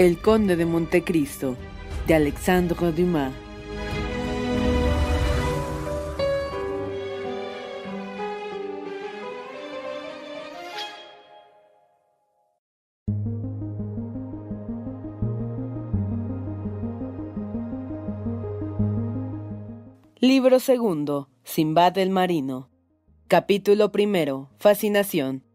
El Conde de Montecristo, de Alexandre Dumas. Libro segundo, Simbad el Marino. Capítulo primero, Fascinación.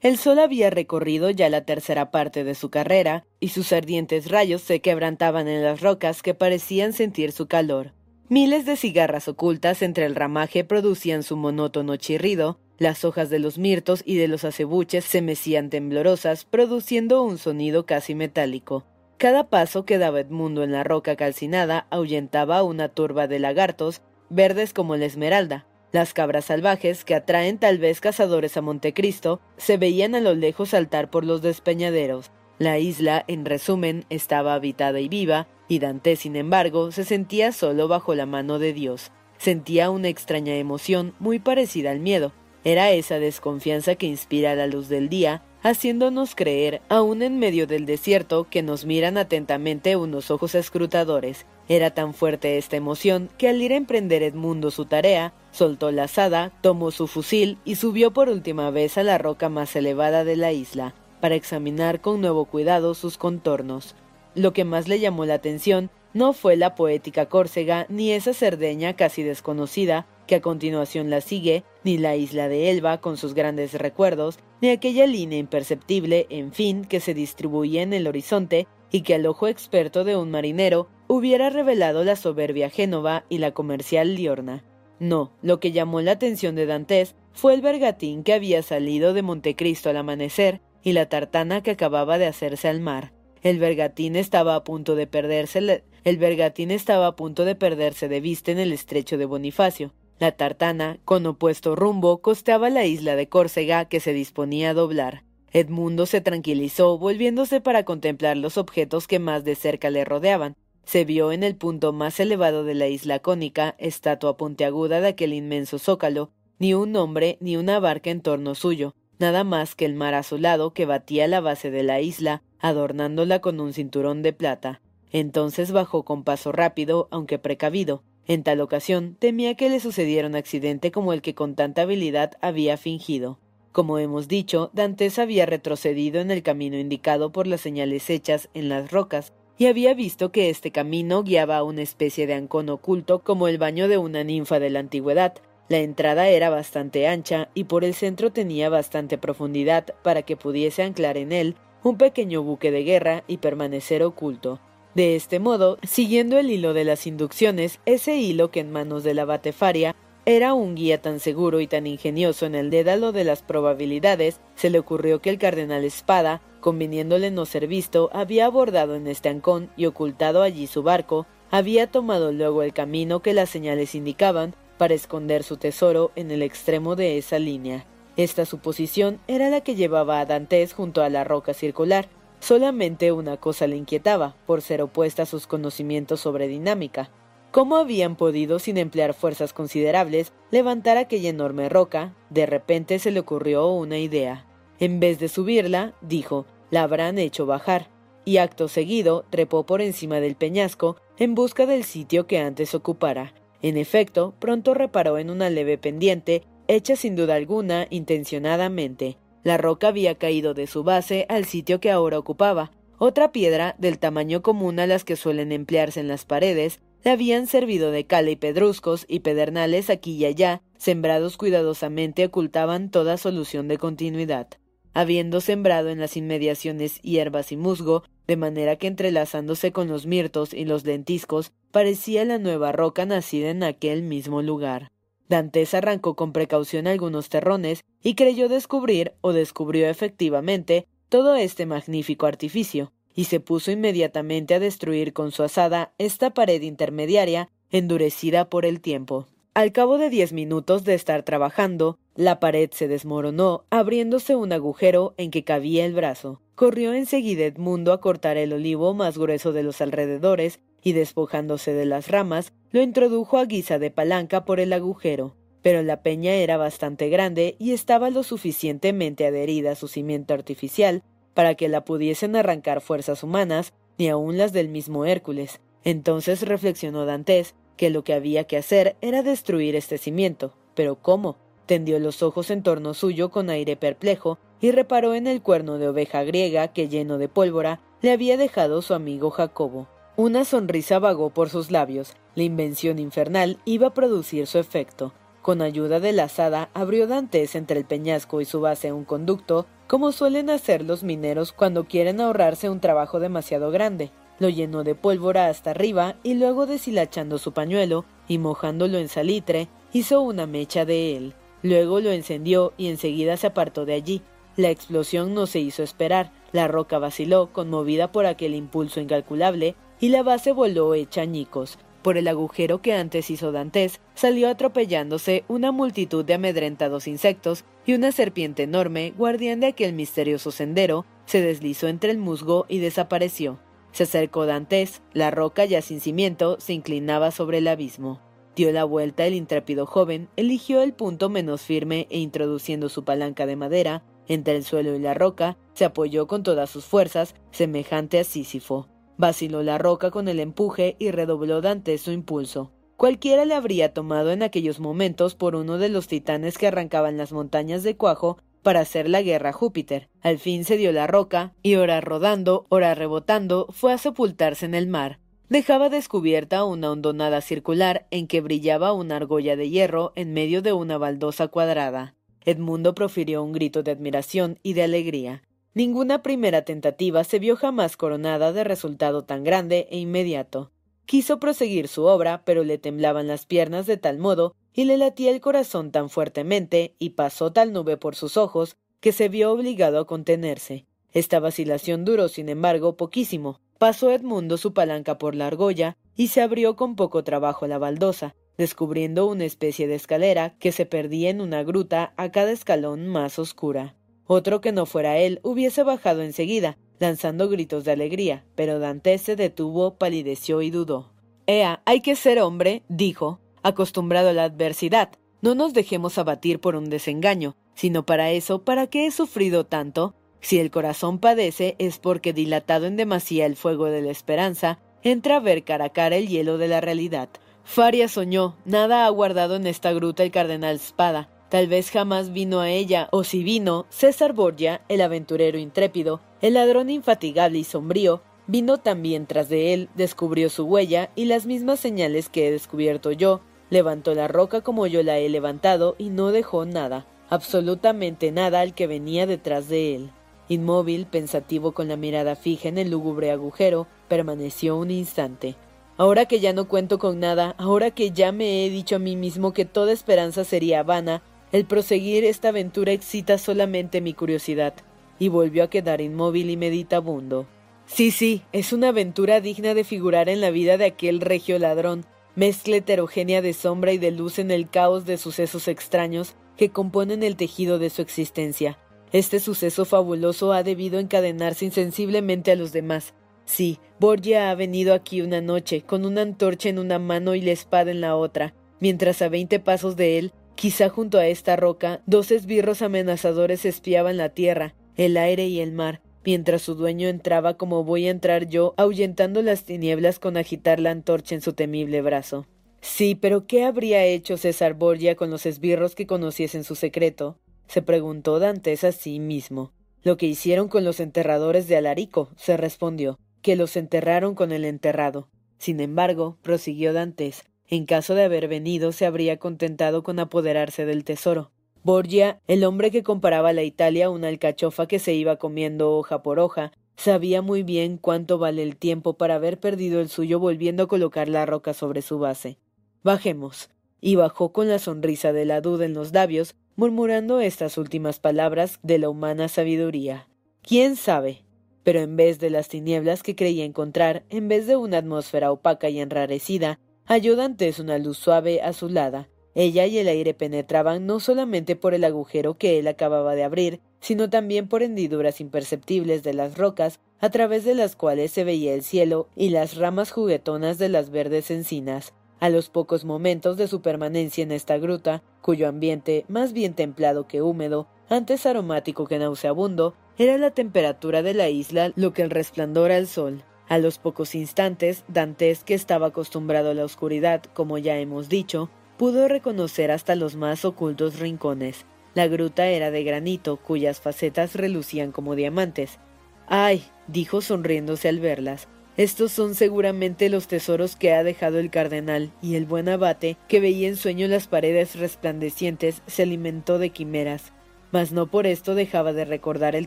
El sol había recorrido ya la tercera parte de su carrera, y sus ardientes rayos se quebrantaban en las rocas que parecían sentir su calor. Miles de cigarras ocultas entre el ramaje producían su monótono chirrido, las hojas de los mirtos y de los acebuches se mecían temblorosas, produciendo un sonido casi metálico. Cada paso que daba Edmundo en la roca calcinada ahuyentaba una turba de lagartos, verdes como la esmeralda, las cabras salvajes, que atraen tal vez cazadores a Montecristo, se veían a lo lejos saltar por los despeñaderos. La isla, en resumen, estaba habitada y viva, y Dante, sin embargo, se sentía solo bajo la mano de Dios. Sentía una extraña emoción muy parecida al miedo. Era esa desconfianza que inspira la luz del día, haciéndonos creer, aun en medio del desierto, que nos miran atentamente unos ojos escrutadores. Era tan fuerte esta emoción que al ir a emprender Edmundo su tarea, soltó la azada, tomó su fusil y subió por última vez a la roca más elevada de la isla, para examinar con nuevo cuidado sus contornos. Lo que más le llamó la atención no fue la poética Córcega ni esa Cerdeña casi desconocida que a continuación la sigue, ni la isla de Elba con sus grandes recuerdos, ni aquella línea imperceptible, en fin, que se distribuía en el horizonte y que al ojo experto de un marinero hubiera revelado la soberbia Génova y la comercial Liorna. No, lo que llamó la atención de Dantes fue el bergatín que había salido de Montecristo al amanecer y la tartana que acababa de hacerse al mar. El bergatín estaba a punto de perderse el bergatín estaba a punto de perderse de vista en el estrecho de Bonifacio. La tartana, con opuesto rumbo, costeaba la isla de Córcega que se disponía a doblar. Edmundo se tranquilizó, volviéndose para contemplar los objetos que más de cerca le rodeaban. Se vio en el punto más elevado de la isla cónica, estatua puntiaguda de aquel inmenso zócalo, ni un hombre ni una barca en torno suyo, nada más que el mar azulado que batía la base de la isla, adornándola con un cinturón de plata. Entonces bajó con paso rápido, aunque precavido. En tal ocasión temía que le sucediera un accidente como el que con tanta habilidad había fingido. Como hemos dicho, Dantes había retrocedido en el camino indicado por las señales hechas en las rocas, y había visto que este camino guiaba a una especie de ancón oculto como el baño de una ninfa de la antigüedad. La entrada era bastante ancha y por el centro tenía bastante profundidad para que pudiese anclar en él un pequeño buque de guerra y permanecer oculto. De este modo, siguiendo el hilo de las inducciones, ese hilo que en manos de la Batefaria era un guía tan seguro y tan ingenioso en el dédalo de las probabilidades, se le ocurrió que el cardenal Espada, conviniéndole no ser visto, había abordado en este ancón y ocultado allí su barco, había tomado luego el camino que las señales indicaban para esconder su tesoro en el extremo de esa línea. Esta suposición era la que llevaba a Dantes junto a la roca circular. Solamente una cosa le inquietaba, por ser opuesta a sus conocimientos sobre dinámica. ¿Cómo habían podido, sin emplear fuerzas considerables, levantar aquella enorme roca? De repente se le ocurrió una idea. En vez de subirla, dijo, la habrán hecho bajar, y acto seguido trepó por encima del peñasco en busca del sitio que antes ocupara. En efecto, pronto reparó en una leve pendiente, hecha sin duda alguna intencionadamente. La roca había caído de su base al sitio que ahora ocupaba. Otra piedra, del tamaño común a las que suelen emplearse en las paredes, le habían servido de cala y pedruscos y pedernales aquí y allá, sembrados cuidadosamente ocultaban toda solución de continuidad. Habiendo sembrado en las inmediaciones hierbas y musgo, de manera que entrelazándose con los mirtos y los lentiscos, parecía la nueva roca nacida en aquel mismo lugar. Dantes arrancó con precaución algunos terrones y creyó descubrir, o descubrió efectivamente, todo este magnífico artificio, y se puso inmediatamente a destruir con su asada esta pared intermediaria, endurecida por el tiempo. Al cabo de diez minutos de estar trabajando, la pared se desmoronó, abriéndose un agujero en que cabía el brazo. Corrió enseguida Edmundo a cortar el olivo más grueso de los alrededores y despojándose de las ramas, lo introdujo a guisa de palanca por el agujero. Pero la peña era bastante grande y estaba lo suficientemente adherida a su cimiento artificial para que la pudiesen arrancar fuerzas humanas, ni aun las del mismo Hércules. Entonces reflexionó Dantes que lo que había que hacer era destruir este cimiento. Pero ¿cómo? Tendió los ojos en torno suyo con aire perplejo y reparó en el cuerno de oveja griega que, lleno de pólvora, le había dejado su amigo Jacobo. Una sonrisa vagó por sus labios. La invención infernal iba a producir su efecto. Con ayuda de la azada abrió Dantes entre el peñasco y su base un conducto, como suelen hacer los mineros cuando quieren ahorrarse un trabajo demasiado grande. Lo llenó de pólvora hasta arriba y luego deshilachando su pañuelo y mojándolo en salitre, hizo una mecha de él. Luego lo encendió y enseguida se apartó de allí. La explosión no se hizo esperar. La roca vaciló, conmovida por aquel impulso incalculable, y la base voló hecha añicos. Por el agujero que antes hizo Dantes, salió atropellándose una multitud de amedrentados insectos y una serpiente enorme, guardián de aquel misterioso sendero, se deslizó entre el musgo y desapareció. Se acercó Dantes, la roca ya sin cimiento se inclinaba sobre el abismo. Dio la vuelta el intrépido joven, eligió el punto menos firme e introduciendo su palanca de madera entre el suelo y la roca, se apoyó con todas sus fuerzas, semejante a Sísifo. Vaciló la roca con el empuje y redobló Dante su impulso. Cualquiera le habría tomado en aquellos momentos por uno de los titanes que arrancaban las montañas de cuajo para hacer la guerra a Júpiter. Al fin se dio la roca, y ora rodando, ora rebotando, fue a sepultarse en el mar. Dejaba descubierta una hondonada circular en que brillaba una argolla de hierro en medio de una baldosa cuadrada. Edmundo profirió un grito de admiración y de alegría. Ninguna primera tentativa se vio jamás coronada de resultado tan grande e inmediato. Quiso proseguir su obra, pero le temblaban las piernas de tal modo y le latía el corazón tan fuertemente y pasó tal nube por sus ojos que se vio obligado a contenerse. Esta vacilación duró, sin embargo, poquísimo. Pasó Edmundo su palanca por la argolla y se abrió con poco trabajo la baldosa, descubriendo una especie de escalera que se perdía en una gruta a cada escalón más oscura. Otro que no fuera él hubiese bajado enseguida, lanzando gritos de alegría, pero Dantes se detuvo, palideció y dudó. Ea, hay que ser hombre, dijo, acostumbrado a la adversidad. No nos dejemos abatir por un desengaño, sino para eso, ¿para qué he sufrido tanto? Si el corazón padece es porque dilatado en demasía el fuego de la esperanza, entra a ver cara a cara el hielo de la realidad. Faria soñó, nada ha guardado en esta gruta el cardenal Spada, Tal vez jamás vino a ella, o si vino, César Borgia, el aventurero intrépido, el ladrón infatigable y sombrío, vino también tras de él, descubrió su huella y las mismas señales que he descubierto yo, levantó la roca como yo la he levantado y no dejó nada, absolutamente nada al que venía detrás de él. Inmóvil, pensativo con la mirada fija en el lúgubre agujero, permaneció un instante. Ahora que ya no cuento con nada, ahora que ya me he dicho a mí mismo que toda esperanza sería vana, el proseguir esta aventura excita solamente mi curiosidad, y volvió a quedar inmóvil y meditabundo. Sí, sí, es una aventura digna de figurar en la vida de aquel regio ladrón, mezcla heterogénea de sombra y de luz en el caos de sucesos extraños que componen el tejido de su existencia. Este suceso fabuloso ha debido encadenarse insensiblemente a los demás. Sí, Borgia ha venido aquí una noche, con una antorcha en una mano y la espada en la otra, mientras a veinte pasos de él, quizá junto a esta roca, dos esbirros amenazadores espiaban la tierra, el aire y el mar, mientras su dueño entraba como voy a entrar yo, ahuyentando las tinieblas con agitar la antorcha en su temible brazo. Sí, pero ¿qué habría hecho César Borgia con los esbirros que conociesen su secreto? Se preguntó Dantes a sí mismo. Lo que hicieron con los enterradores de Alarico, se respondió, que los enterraron con el enterrado. Sin embargo, prosiguió Dantes, en caso de haber venido se habría contentado con apoderarse del tesoro. Borgia, el hombre que comparaba a la Italia una alcachofa que se iba comiendo hoja por hoja, sabía muy bien cuánto vale el tiempo para haber perdido el suyo volviendo a colocar la roca sobre su base. Bajemos. Y bajó con la sonrisa de la duda en los labios, murmurando estas últimas palabras de la humana sabiduría. ¿Quién sabe? Pero en vez de las tinieblas que creía encontrar, en vez de una atmósfera opaca y enrarecida, halló Dantes una luz suave azulada. Ella y el aire penetraban no solamente por el agujero que él acababa de abrir, sino también por hendiduras imperceptibles de las rocas, a través de las cuales se veía el cielo y las ramas juguetonas de las verdes encinas. A los pocos momentos de su permanencia en esta gruta, cuyo ambiente, más bien templado que húmedo, antes aromático que nauseabundo, era la temperatura de la isla lo que el resplandor al sol. A los pocos instantes, Dantes, que estaba acostumbrado a la oscuridad, como ya hemos dicho, pudo reconocer hasta los más ocultos rincones. La gruta era de granito, cuyas facetas relucían como diamantes. ¡Ay! dijo sonriéndose al verlas. Estos son seguramente los tesoros que ha dejado el cardenal, y el buen abate, que veía en sueño las paredes resplandecientes, se alimentó de quimeras. Mas no por esto dejaba de recordar el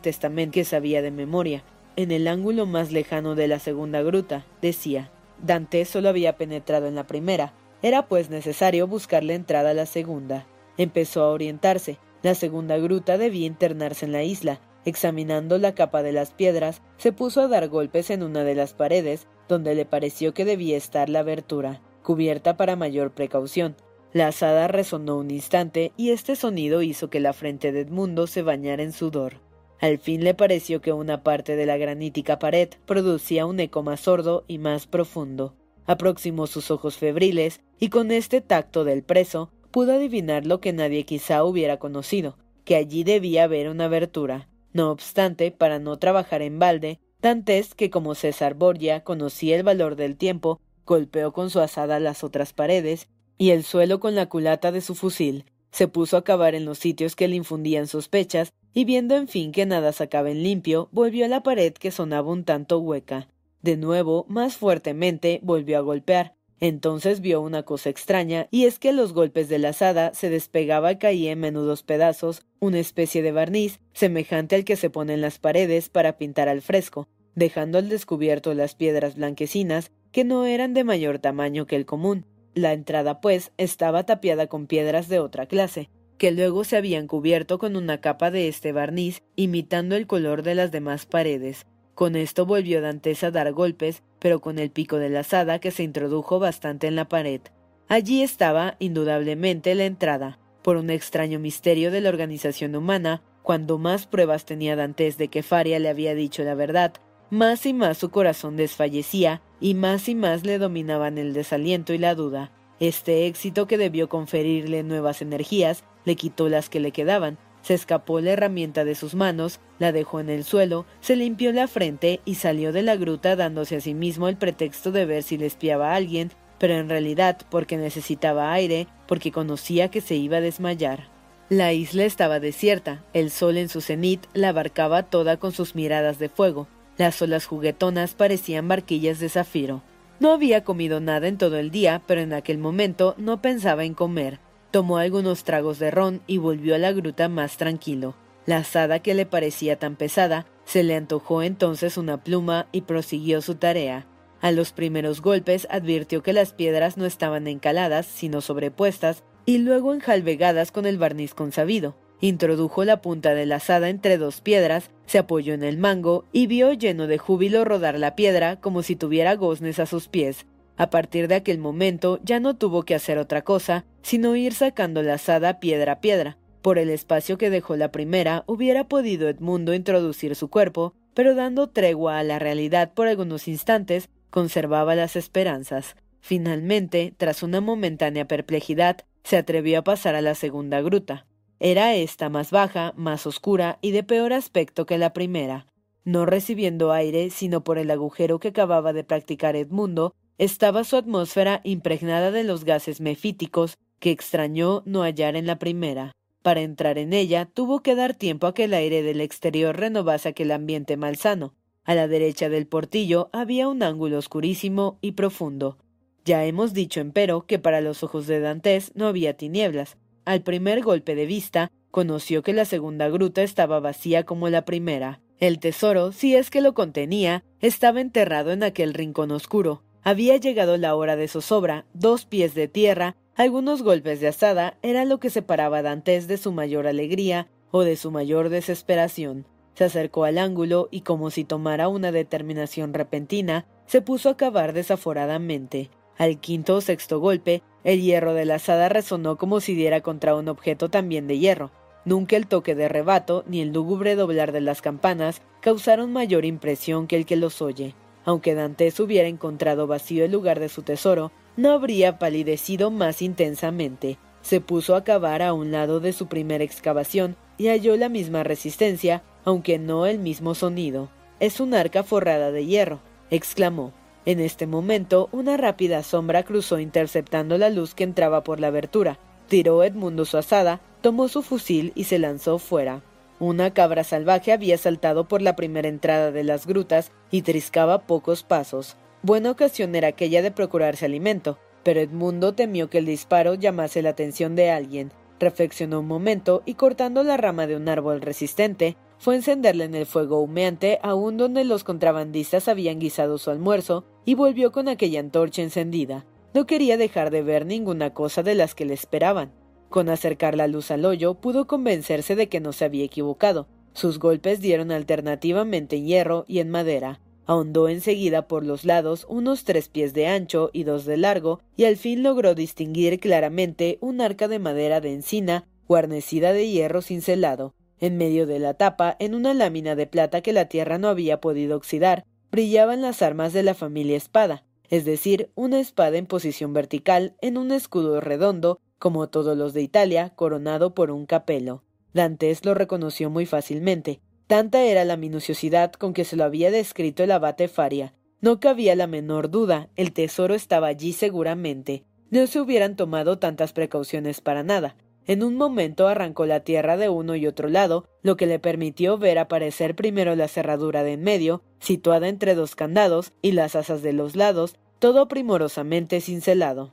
testamento que sabía de memoria. En el ángulo más lejano de la segunda gruta, decía, Dante solo había penetrado en la primera, era pues necesario buscar la entrada a la segunda. Empezó a orientarse. La segunda gruta debía internarse en la isla, Examinando la capa de las piedras, se puso a dar golpes en una de las paredes, donde le pareció que debía estar la abertura, cubierta para mayor precaución. La asada resonó un instante y este sonido hizo que la frente de Edmundo se bañara en sudor. Al fin le pareció que una parte de la granítica pared producía un eco más sordo y más profundo. Aproximó sus ojos febriles y con este tacto del preso pudo adivinar lo que nadie quizá hubiera conocido, que allí debía haber una abertura. No obstante, para no trabajar en balde, Dantes, que como César Borgia conocía el valor del tiempo, golpeó con su asada las otras paredes y el suelo con la culata de su fusil, se puso a cavar en los sitios que le infundían sospechas, y viendo en fin que nada sacaba en limpio, volvió a la pared que sonaba un tanto hueca. De nuevo, más fuertemente, volvió a golpear, entonces vio una cosa extraña, y es que los golpes de la asada se despegaba y caía en menudos pedazos una especie de barniz semejante al que se pone en las paredes para pintar al fresco, dejando al descubierto las piedras blanquecinas que no eran de mayor tamaño que el común. La entrada, pues, estaba tapiada con piedras de otra clase, que luego se habían cubierto con una capa de este barniz, imitando el color de las demás paredes, con esto volvió Dantes a dar golpes, pero con el pico de la asada que se introdujo bastante en la pared. Allí estaba, indudablemente, la entrada. Por un extraño misterio de la organización humana, cuando más pruebas tenía Dantes de que Faria le había dicho la verdad, más y más su corazón desfallecía y más y más le dominaban el desaliento y la duda. Este éxito que debió conferirle nuevas energías le quitó las que le quedaban, se escapó la herramienta de sus manos, la dejó en el suelo, se limpió la frente y salió de la gruta dándose a sí mismo el pretexto de ver si le espiaba a alguien, pero en realidad porque necesitaba aire, porque conocía que se iba a desmayar. La isla estaba desierta, el sol en su cenit la abarcaba toda con sus miradas de fuego, las olas juguetonas parecían barquillas de zafiro. No había comido nada en todo el día, pero en aquel momento no pensaba en comer. Tomó algunos tragos de ron y volvió a la gruta más tranquilo. La asada que le parecía tan pesada, se le antojó entonces una pluma y prosiguió su tarea. A los primeros golpes advirtió que las piedras no estaban encaladas, sino sobrepuestas, y luego enjalvegadas con el barniz consabido. Introdujo la punta de la asada entre dos piedras, se apoyó en el mango y vio lleno de júbilo rodar la piedra como si tuviera goznes a sus pies. A partir de aquel momento ya no tuvo que hacer otra cosa, sino ir sacando la asada piedra a piedra. Por el espacio que dejó la primera, hubiera podido Edmundo introducir su cuerpo, pero dando tregua a la realidad por algunos instantes, conservaba las esperanzas. Finalmente, tras una momentánea perplejidad, se atrevió a pasar a la segunda gruta. Era esta más baja, más oscura y de peor aspecto que la primera. No recibiendo aire, sino por el agujero que acababa de practicar Edmundo, estaba su atmósfera impregnada de los gases mefíticos que extrañó no hallar en la primera. Para entrar en ella tuvo que dar tiempo a que el aire del exterior renovase aquel ambiente malsano. A la derecha del portillo había un ángulo oscurísimo y profundo. Ya hemos dicho, empero, que para los ojos de Dantes no había tinieblas, al primer golpe de vista, conoció que la segunda gruta estaba vacía como la primera. El tesoro, si es que lo contenía, estaba enterrado en aquel rincón oscuro. Había llegado la hora de zozobra, dos pies de tierra, algunos golpes de asada, era lo que separaba Dantes de su mayor alegría o de su mayor desesperación. Se acercó al ángulo y como si tomara una determinación repentina, se puso a cavar desaforadamente. Al quinto o sexto golpe, el hierro de la asada resonó como si diera contra un objeto también de hierro. Nunca el toque de rebato ni el lúgubre doblar de las campanas causaron mayor impresión que el que los oye. Aunque Dantes hubiera encontrado vacío el lugar de su tesoro, no habría palidecido más intensamente. Se puso a cavar a un lado de su primera excavación y halló la misma resistencia, aunque no el mismo sonido. Es un arca forrada de hierro, exclamó. En este momento, una rápida sombra cruzó interceptando la luz que entraba por la abertura. Tiró Edmundo su asada, tomó su fusil y se lanzó fuera. Una cabra salvaje había saltado por la primera entrada de las grutas y triscaba pocos pasos. Buena ocasión era aquella de procurarse alimento, pero Edmundo temió que el disparo llamase la atención de alguien. Reflexionó un momento y cortando la rama de un árbol resistente, fue encenderle en el fuego humeante aún donde los contrabandistas habían guisado su almuerzo y volvió con aquella antorcha encendida. No quería dejar de ver ninguna cosa de las que le esperaban. Con acercar la luz al hoyo pudo convencerse de que no se había equivocado. Sus golpes dieron alternativamente en hierro y en madera. Ahondó enseguida por los lados unos tres pies de ancho y dos de largo, y al fin logró distinguir claramente un arca de madera de encina guarnecida de hierro cincelado. En medio de la tapa, en una lámina de plata que la tierra no había podido oxidar, brillaban las armas de la familia espada, es decir, una espada en posición vertical en un escudo redondo, como todos los de Italia, coronado por un capelo. Dantes lo reconoció muy fácilmente. Tanta era la minuciosidad con que se lo había descrito el abate Faria. No cabía la menor duda, el tesoro estaba allí seguramente. No se hubieran tomado tantas precauciones para nada. En un momento arrancó la tierra de uno y otro lado, lo que le permitió ver aparecer primero la cerradura de en medio, situada entre dos candados, y las asas de los lados, todo primorosamente cincelado.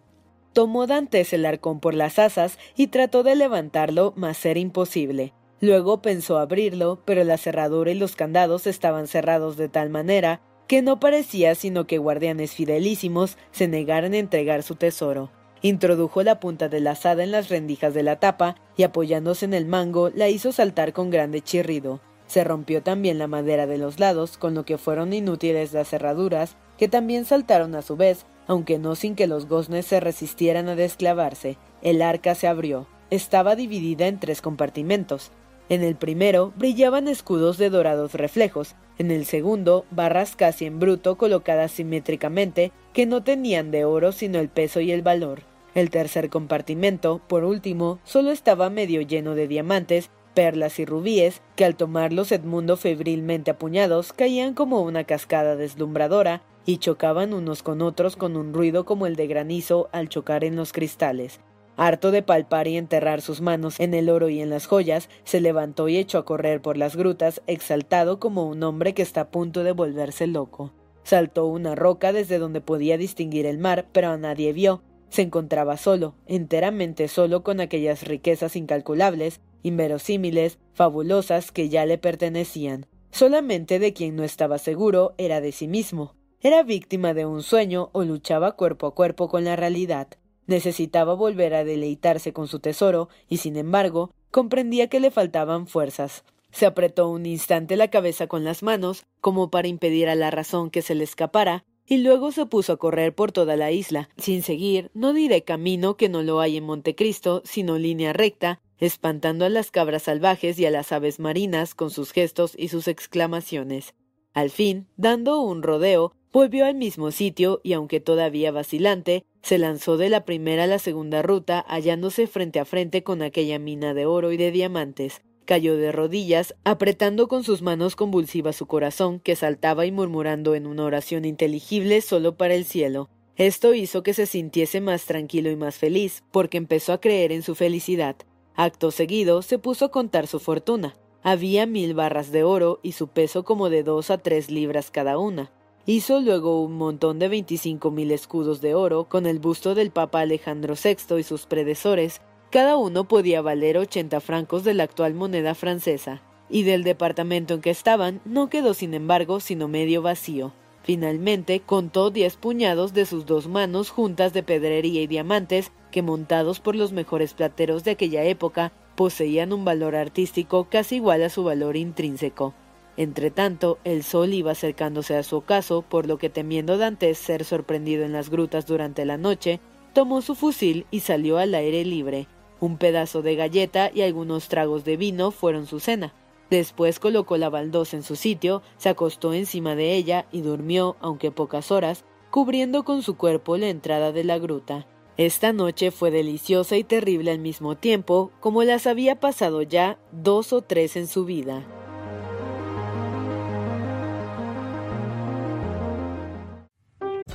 Tomó Dantes el arcón por las asas y trató de levantarlo, mas era imposible. Luego pensó abrirlo, pero la cerradura y los candados estaban cerrados de tal manera que no parecía sino que guardianes fidelísimos se negaran a entregar su tesoro. Introdujo la punta de la asada en las rendijas de la tapa y apoyándose en el mango la hizo saltar con grande chirrido. Se rompió también la madera de los lados, con lo que fueron inútiles las cerraduras, que también saltaron a su vez, aunque no sin que los goznes se resistieran a desclavarse. El arca se abrió. Estaba dividida en tres compartimentos. En el primero brillaban escudos de dorados reflejos, en el segundo barras casi en bruto colocadas simétricamente que no tenían de oro sino el peso y el valor. El tercer compartimento, por último, solo estaba medio lleno de diamantes, perlas y rubíes, que al tomarlos Edmundo febrilmente apuñados caían como una cascada deslumbradora y chocaban unos con otros con un ruido como el de granizo al chocar en los cristales. Harto de palpar y enterrar sus manos en el oro y en las joyas, se levantó y echó a correr por las grutas, exaltado como un hombre que está a punto de volverse loco. Saltó una roca desde donde podía distinguir el mar, pero a nadie vio, se encontraba solo, enteramente solo con aquellas riquezas incalculables, inverosímiles, fabulosas que ya le pertenecían. Solamente de quien no estaba seguro era de sí mismo. Era víctima de un sueño o luchaba cuerpo a cuerpo con la realidad. Necesitaba volver a deleitarse con su tesoro y, sin embargo, comprendía que le faltaban fuerzas. Se apretó un instante la cabeza con las manos, como para impedir a la razón que se le escapara, y luego se puso a correr por toda la isla, sin seguir, no diré camino que no lo hay en Montecristo, sino línea recta, espantando a las cabras salvajes y a las aves marinas con sus gestos y sus exclamaciones. Al fin, dando un rodeo, volvió al mismo sitio y aunque todavía vacilante, se lanzó de la primera a la segunda ruta hallándose frente a frente con aquella mina de oro y de diamantes. Cayó de rodillas, apretando con sus manos convulsivas su corazón, que saltaba y murmurando en una oración inteligible solo para el cielo. Esto hizo que se sintiese más tranquilo y más feliz, porque empezó a creer en su felicidad. Acto seguido se puso a contar su fortuna. Había mil barras de oro y su peso como de dos a tres libras cada una. Hizo luego un montón de veinticinco mil escudos de oro con el busto del Papa Alejandro VI y sus predecesores. Cada uno podía valer ochenta francos de la actual moneda francesa. Y del departamento en que estaban no quedó sin embargo sino medio vacío. Finalmente contó diez puñados de sus dos manos juntas de pedrería y diamantes que montados por los mejores plateros de aquella época poseían un valor artístico casi igual a su valor intrínseco. Entretanto, el sol iba acercándose a su ocaso, por lo que temiendo Dantes ser sorprendido en las grutas durante la noche, tomó su fusil y salió al aire libre. Un pedazo de galleta y algunos tragos de vino fueron su cena. Después colocó la baldosa en su sitio, se acostó encima de ella y durmió, aunque pocas horas, cubriendo con su cuerpo la entrada de la gruta. Esta noche fue deliciosa y terrible al mismo tiempo, como las había pasado ya dos o tres en su vida.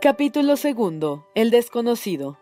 Capítulo segundo. El desconocido.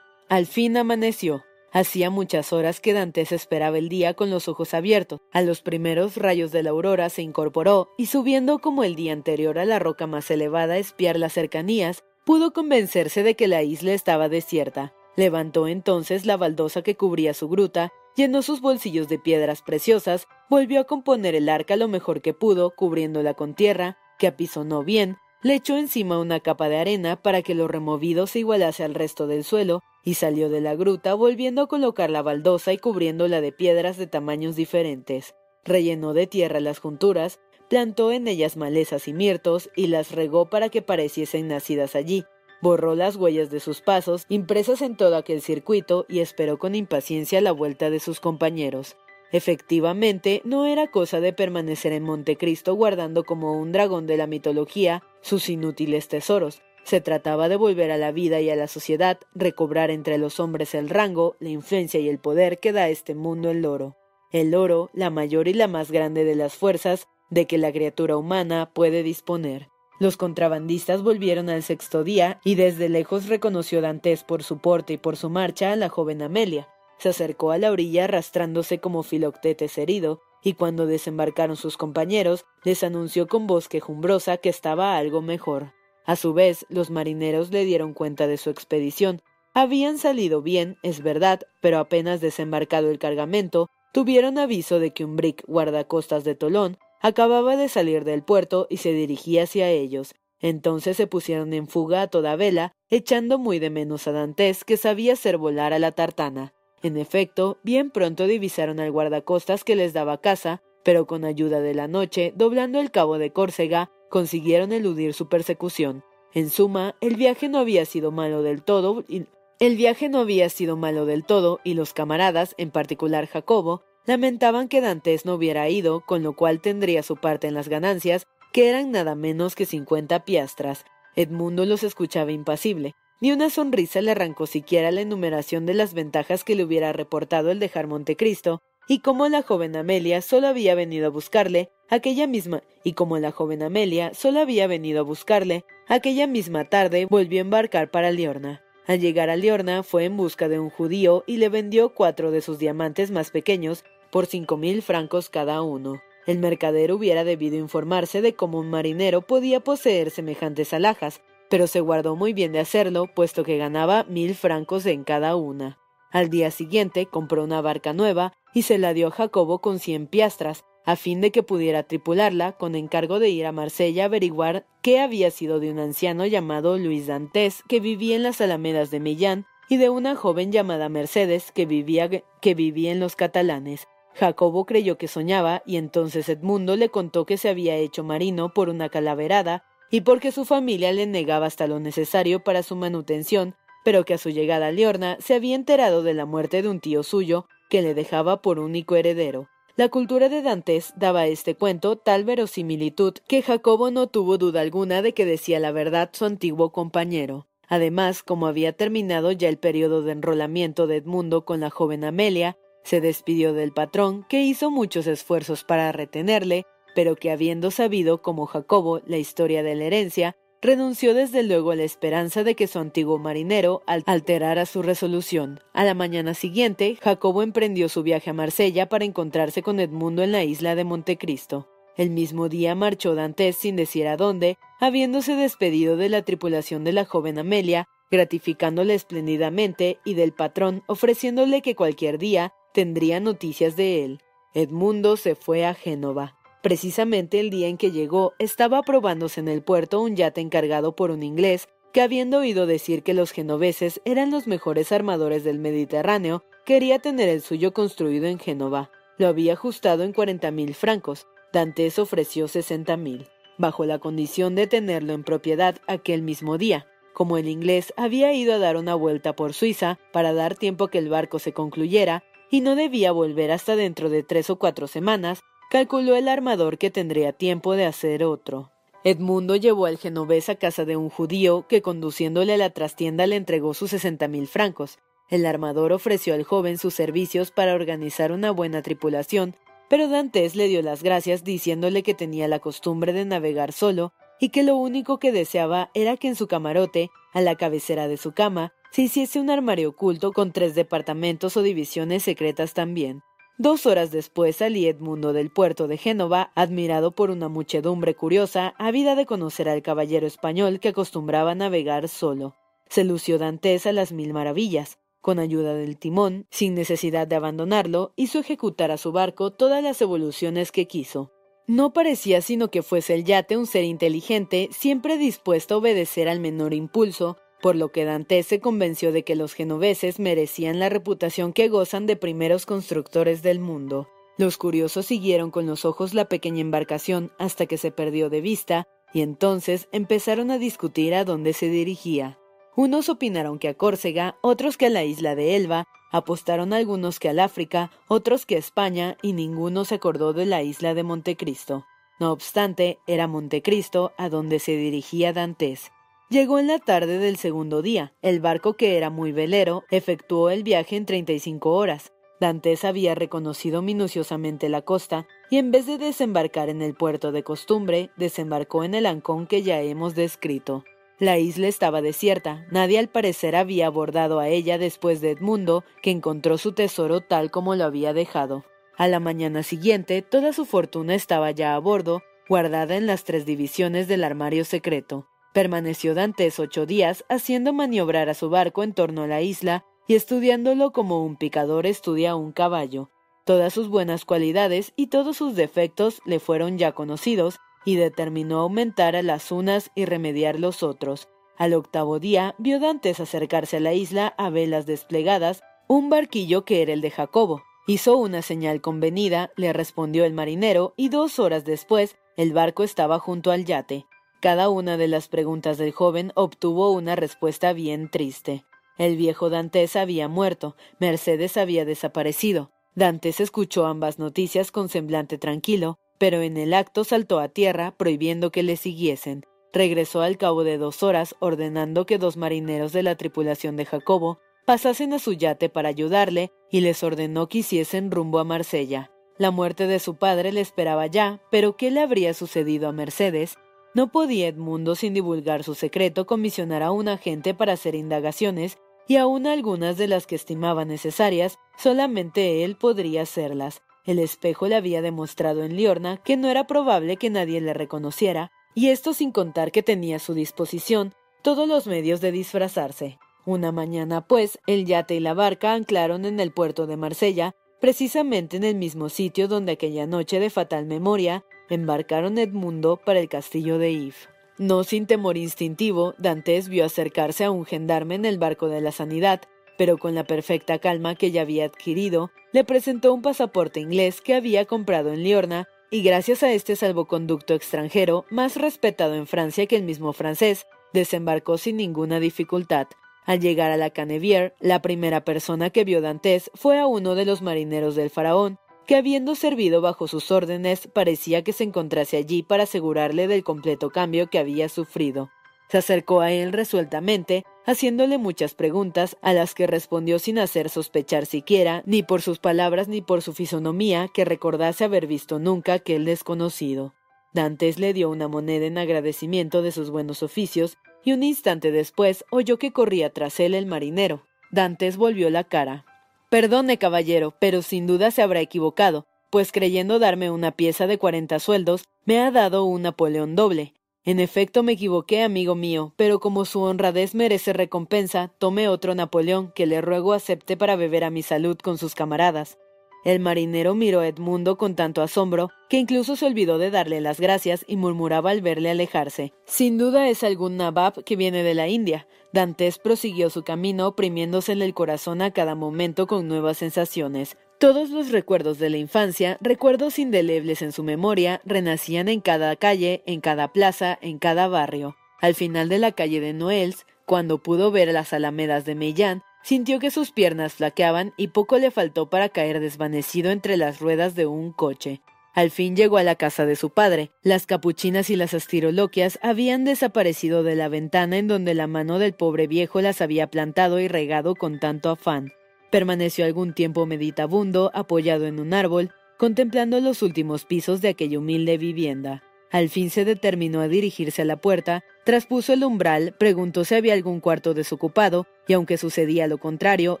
Al fin amaneció. Hacía muchas horas que Dantes esperaba el día con los ojos abiertos. A los primeros rayos de la aurora se incorporó y subiendo como el día anterior a la roca más elevada a espiar las cercanías, pudo convencerse de que la isla estaba desierta. Levantó entonces la baldosa que cubría su gruta, llenó sus bolsillos de piedras preciosas, volvió a componer el arca lo mejor que pudo, cubriéndola con tierra, que apisonó bien, le echó encima una capa de arena para que lo removido se igualase al resto del suelo, y salió de la gruta volviendo a colocar la baldosa y cubriéndola de piedras de tamaños diferentes. Rellenó de tierra las junturas, plantó en ellas malezas y mirtos y las regó para que pareciesen nacidas allí. Borró las huellas de sus pasos, impresas en todo aquel circuito, y esperó con impaciencia la vuelta de sus compañeros. Efectivamente, no era cosa de permanecer en Montecristo guardando como un dragón de la mitología sus inútiles tesoros. Se trataba de volver a la vida y a la sociedad, recobrar entre los hombres el rango, la influencia y el poder que da a este mundo el oro. El oro, la mayor y la más grande de las fuerzas de que la criatura humana puede disponer. Los contrabandistas volvieron al sexto día y desde lejos reconoció Dantes por su porte y por su marcha a la joven Amelia. Se acercó a la orilla arrastrándose como filoctetes herido, y cuando desembarcaron sus compañeros, les anunció con voz quejumbrosa que estaba algo mejor. A su vez, los marineros le dieron cuenta de su expedición. Habían salido bien, es verdad, pero apenas desembarcado el cargamento, tuvieron aviso de que un brick guardacostas de Tolón acababa de salir del puerto y se dirigía hacia ellos. Entonces se pusieron en fuga a toda vela, echando muy de menos a Dantes, que sabía hacer volar a la tartana. En efecto, bien pronto divisaron al guardacostas que les daba caza, pero con ayuda de la noche, doblando el cabo de Córcega, consiguieron eludir su persecución. En suma, el viaje no había sido malo del todo, y el viaje no había sido malo del todo, y los camaradas, en particular Jacobo, lamentaban que Dantes no hubiera ido, con lo cual tendría su parte en las ganancias, que eran nada menos que cincuenta piastras. Edmundo los escuchaba impasible. Ni una sonrisa le arrancó siquiera la enumeración de las ventajas que le hubiera reportado el dejar Montecristo, y como la joven Amelia solo había venido a buscarle aquella misma, y como la joven Amelia solo había venido a buscarle aquella misma tarde, volvió a embarcar para Liorna. Al llegar a Liorna fue en busca de un judío y le vendió cuatro de sus diamantes más pequeños por cinco mil francos cada uno. El mercader hubiera debido informarse de cómo un marinero podía poseer semejantes alhajas, pero se guardó muy bien de hacerlo, puesto que ganaba mil francos en cada una. Al día siguiente compró una barca nueva y se la dio a Jacobo con cien piastras, a fin de que pudiera tripularla, con encargo de ir a Marsella a averiguar qué había sido de un anciano llamado Luis Dantes, que vivía en las alamedas de Millán, y de una joven llamada Mercedes, que vivía, que vivía en los catalanes. Jacobo creyó que soñaba, y entonces Edmundo le contó que se había hecho marino por una calaverada y porque su familia le negaba hasta lo necesario para su manutención, pero que a su llegada a Liorna se había enterado de la muerte de un tío suyo que le dejaba por único heredero. La cultura de Dantes daba a este cuento tal verosimilitud que Jacobo no tuvo duda alguna de que decía la verdad su antiguo compañero. Además, como había terminado ya el periodo de enrolamiento de Edmundo con la joven Amelia, se despidió del patrón, que hizo muchos esfuerzos para retenerle, pero que habiendo sabido como Jacobo la historia de la herencia, renunció desde luego a la esperanza de que su antiguo marinero alterara su resolución. A la mañana siguiente, Jacobo emprendió su viaje a Marsella para encontrarse con Edmundo en la isla de Montecristo. El mismo día marchó Dantes sin decir a dónde, habiéndose despedido de la tripulación de la joven Amelia, gratificándole espléndidamente, y del patrón ofreciéndole que cualquier día tendría noticias de él. Edmundo se fue a Génova. Precisamente el día en que llegó estaba probándose en el puerto un yate encargado por un inglés que habiendo oído decir que los genoveses eran los mejores armadores del Mediterráneo, quería tener el suyo construido en Génova. Lo había ajustado en cuarenta mil francos. Dantes ofreció sesenta mil, bajo la condición de tenerlo en propiedad aquel mismo día. Como el inglés había ido a dar una vuelta por Suiza para dar tiempo que el barco se concluyera, y no debía volver hasta dentro de tres o cuatro semanas, calculó el armador que tendría tiempo de hacer otro. Edmundo llevó al genovés a casa de un judío que conduciéndole a la trastienda le entregó sus sesenta mil francos. El armador ofreció al joven sus servicios para organizar una buena tripulación, pero Dantes le dio las gracias diciéndole que tenía la costumbre de navegar solo y que lo único que deseaba era que en su camarote, a la cabecera de su cama, se hiciese un armario oculto con tres departamentos o divisiones secretas también. Dos horas después salí Edmundo del puerto de Génova, admirado por una muchedumbre curiosa, ávida de conocer al caballero español que acostumbraba navegar solo. Se lució Dantes a las mil maravillas. Con ayuda del timón, sin necesidad de abandonarlo, hizo ejecutar a su barco todas las evoluciones que quiso. No parecía sino que fuese el yate un ser inteligente, siempre dispuesto a obedecer al menor impulso, por lo que Dantes se convenció de que los genoveses merecían la reputación que gozan de primeros constructores del mundo. Los curiosos siguieron con los ojos la pequeña embarcación hasta que se perdió de vista, y entonces empezaron a discutir a dónde se dirigía. Unos opinaron que a Córcega, otros que a la isla de Elba, apostaron algunos que al África, otros que a España, y ninguno se acordó de la isla de Montecristo. No obstante, era Montecristo a donde se dirigía Dantes. Llegó en la tarde del segundo día. El barco, que era muy velero, efectuó el viaje en treinta y cinco horas. Dantes había reconocido minuciosamente la costa y en vez de desembarcar en el puerto de costumbre, desembarcó en el ancón que ya hemos descrito. La isla estaba desierta, nadie al parecer había abordado a ella después de Edmundo, que encontró su tesoro tal como lo había dejado. A la mañana siguiente, toda su fortuna estaba ya a bordo, guardada en las tres divisiones del armario secreto. Permaneció Dantes ocho días haciendo maniobrar a su barco en torno a la isla y estudiándolo como un picador estudia un caballo. Todas sus buenas cualidades y todos sus defectos le fueron ya conocidos y determinó aumentar a las unas y remediar los otros. Al octavo día vio Dantes acercarse a la isla a velas desplegadas un barquillo que era el de Jacobo. Hizo una señal convenida, le respondió el marinero, y dos horas después el barco estaba junto al yate. Cada una de las preguntas del joven obtuvo una respuesta bien triste. El viejo Dantes había muerto, Mercedes había desaparecido. Dantes escuchó ambas noticias con semblante tranquilo, pero en el acto saltó a tierra prohibiendo que le siguiesen. regresó al cabo de dos horas ordenando que dos marineros de la tripulación de Jacobo pasasen a su yate para ayudarle y les ordenó que hiciesen rumbo a Marsella. La muerte de su padre le esperaba ya, pero ¿qué le habría sucedido a Mercedes? No podía Edmundo, sin divulgar su secreto, comisionar a un agente para hacer indagaciones, y aun algunas de las que estimaba necesarias, solamente él podría hacerlas. El espejo le había demostrado en Liorna que no era probable que nadie le reconociera, y esto sin contar que tenía a su disposición todos los medios de disfrazarse. Una mañana, pues, el yate y la barca anclaron en el puerto de Marsella, precisamente en el mismo sitio donde aquella noche de fatal memoria embarcaron Edmundo para el castillo de If. No sin temor instintivo, Dantes vio acercarse a un gendarme en el barco de la sanidad, pero con la perfecta calma que ya había adquirido, le presentó un pasaporte inglés que había comprado en Liorna, y gracias a este salvoconducto extranjero, más respetado en Francia que el mismo francés, desembarcó sin ninguna dificultad. Al llegar a la Canevière, la primera persona que vio Dantes fue a uno de los marineros del faraón, que habiendo servido bajo sus órdenes parecía que se encontrase allí para asegurarle del completo cambio que había sufrido. Se acercó a él resueltamente, haciéndole muchas preguntas, a las que respondió sin hacer sospechar siquiera, ni por sus palabras ni por su fisonomía, que recordase haber visto nunca aquel desconocido. Dantes le dio una moneda en agradecimiento de sus buenos oficios, y un instante después oyó que corría tras él el marinero. Dantes volvió la cara. Perdone, caballero, pero sin duda se habrá equivocado, pues creyendo darme una pieza de cuarenta sueldos, me ha dado un Napoleón doble. En efecto me equivoqué, amigo mío, pero como su honradez merece recompensa, tome otro Napoleón que le ruego acepte para beber a mi salud con sus camaradas. El marinero miró a Edmundo con tanto asombro que incluso se olvidó de darle las gracias y murmuraba al verle alejarse. Sin duda es algún nabab que viene de la India. Dantes prosiguió su camino oprimiéndosele el corazón a cada momento con nuevas sensaciones. Todos los recuerdos de la infancia, recuerdos indelebles en su memoria, renacían en cada calle, en cada plaza, en cada barrio. Al final de la calle de Noels, cuando pudo ver las alamedas de Mellán, sintió que sus piernas flaqueaban y poco le faltó para caer desvanecido entre las ruedas de un coche. Al fin llegó a la casa de su padre. Las capuchinas y las astiroloquias habían desaparecido de la ventana en donde la mano del pobre viejo las había plantado y regado con tanto afán. Permaneció algún tiempo meditabundo, apoyado en un árbol, contemplando los últimos pisos de aquella humilde vivienda. Al fin se determinó a dirigirse a la puerta, traspuso el umbral, preguntó si había algún cuarto desocupado, y aunque sucedía lo contrario,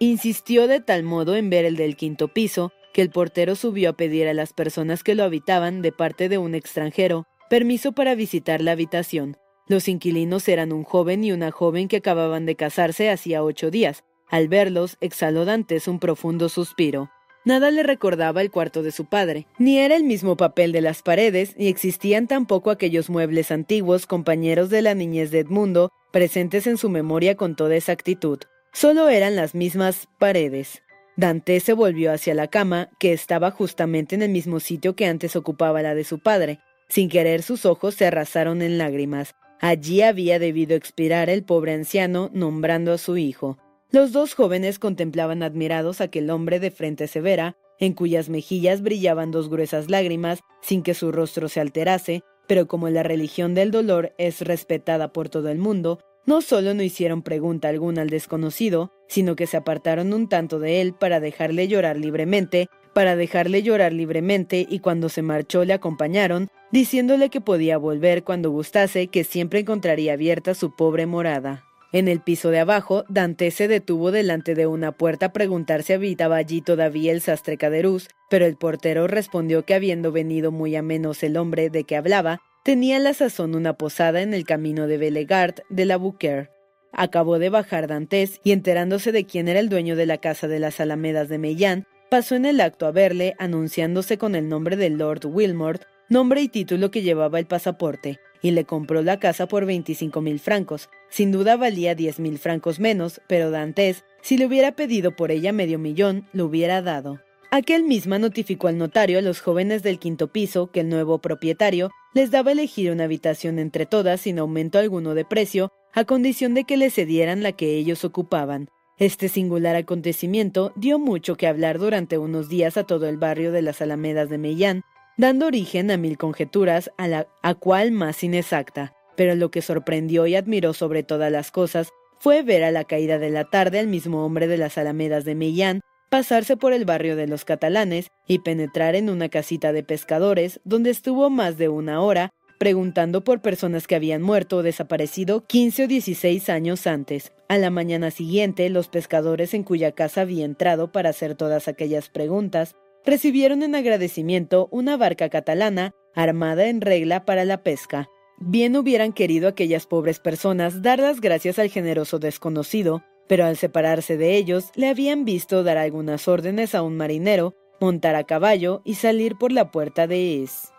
insistió de tal modo en ver el del quinto piso, que el portero subió a pedir a las personas que lo habitaban de parte de un extranjero permiso para visitar la habitación. Los inquilinos eran un joven y una joven que acababan de casarse hacía ocho días. Al verlos, exhaló Dantes un profundo suspiro. Nada le recordaba el cuarto de su padre, ni era el mismo papel de las paredes, ni existían tampoco aquellos muebles antiguos, compañeros de la niñez de Edmundo, presentes en su memoria con toda exactitud. Solo eran las mismas paredes. Dante se volvió hacia la cama, que estaba justamente en el mismo sitio que antes ocupaba la de su padre. Sin querer sus ojos se arrasaron en lágrimas. Allí había debido expirar el pobre anciano nombrando a su hijo. Los dos jóvenes contemplaban admirados aquel hombre de frente severa, en cuyas mejillas brillaban dos gruesas lágrimas, sin que su rostro se alterase, pero como la religión del dolor es respetada por todo el mundo, no solo no hicieron pregunta alguna al desconocido, sino que se apartaron un tanto de él para dejarle llorar libremente, para dejarle llorar libremente y cuando se marchó le acompañaron, diciéndole que podía volver cuando gustase, que siempre encontraría abierta su pobre morada. En el piso de abajo, Dante se detuvo delante de una puerta a preguntar si habitaba allí todavía el sastre Caderuz, pero el portero respondió que habiendo venido muy a menos el hombre de que hablaba, Tenía la sazón una posada en el camino de Bellegard de la Bouquer. Acabó de bajar Dantes y enterándose de quién era el dueño de la casa de las Alamedas de Mellán, pasó en el acto a verle, anunciándose con el nombre de Lord Wilmort, nombre y título que llevaba el pasaporte, y le compró la casa por veinticinco mil francos. Sin duda valía diez mil francos menos, pero Dantes, si le hubiera pedido por ella medio millón, lo hubiera dado. Aquel misma notificó al notario a los jóvenes del quinto piso que el nuevo propietario les daba elegir una habitación entre todas sin aumento alguno de precio, a condición de que le cedieran la que ellos ocupaban. Este singular acontecimiento dio mucho que hablar durante unos días a todo el barrio de las Alamedas de Mellán, dando origen a mil conjeturas, a la a cual más inexacta. Pero lo que sorprendió y admiró sobre todas las cosas fue ver a la caída de la tarde al mismo hombre de las alamedas de Millán pasarse por el barrio de los catalanes y penetrar en una casita de pescadores donde estuvo más de una hora preguntando por personas que habían muerto o desaparecido 15 o 16 años antes. A la mañana siguiente, los pescadores en cuya casa había entrado para hacer todas aquellas preguntas recibieron en agradecimiento una barca catalana armada en regla para la pesca. Bien hubieran querido aquellas pobres personas dar las gracias al generoso desconocido, pero al separarse de ellos le habían visto dar algunas órdenes a un marinero, montar a caballo y salir por la puerta de Es.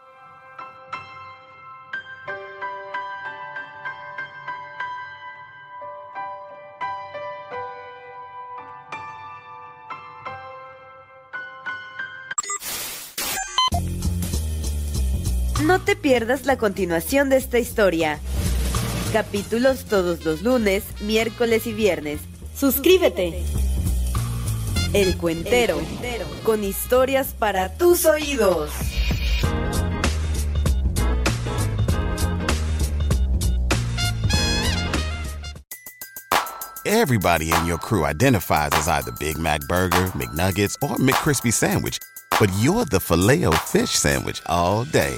No te pierdas la continuación de esta historia. Capítulos todos los lunes, miércoles y viernes. Suscríbete. El Cuentero, con historias para tus oídos. Everybody in your crew identifies as either Big Mac Burger, McNuggets, or McCrispy Sandwich. But you're the filet fish Sandwich all day.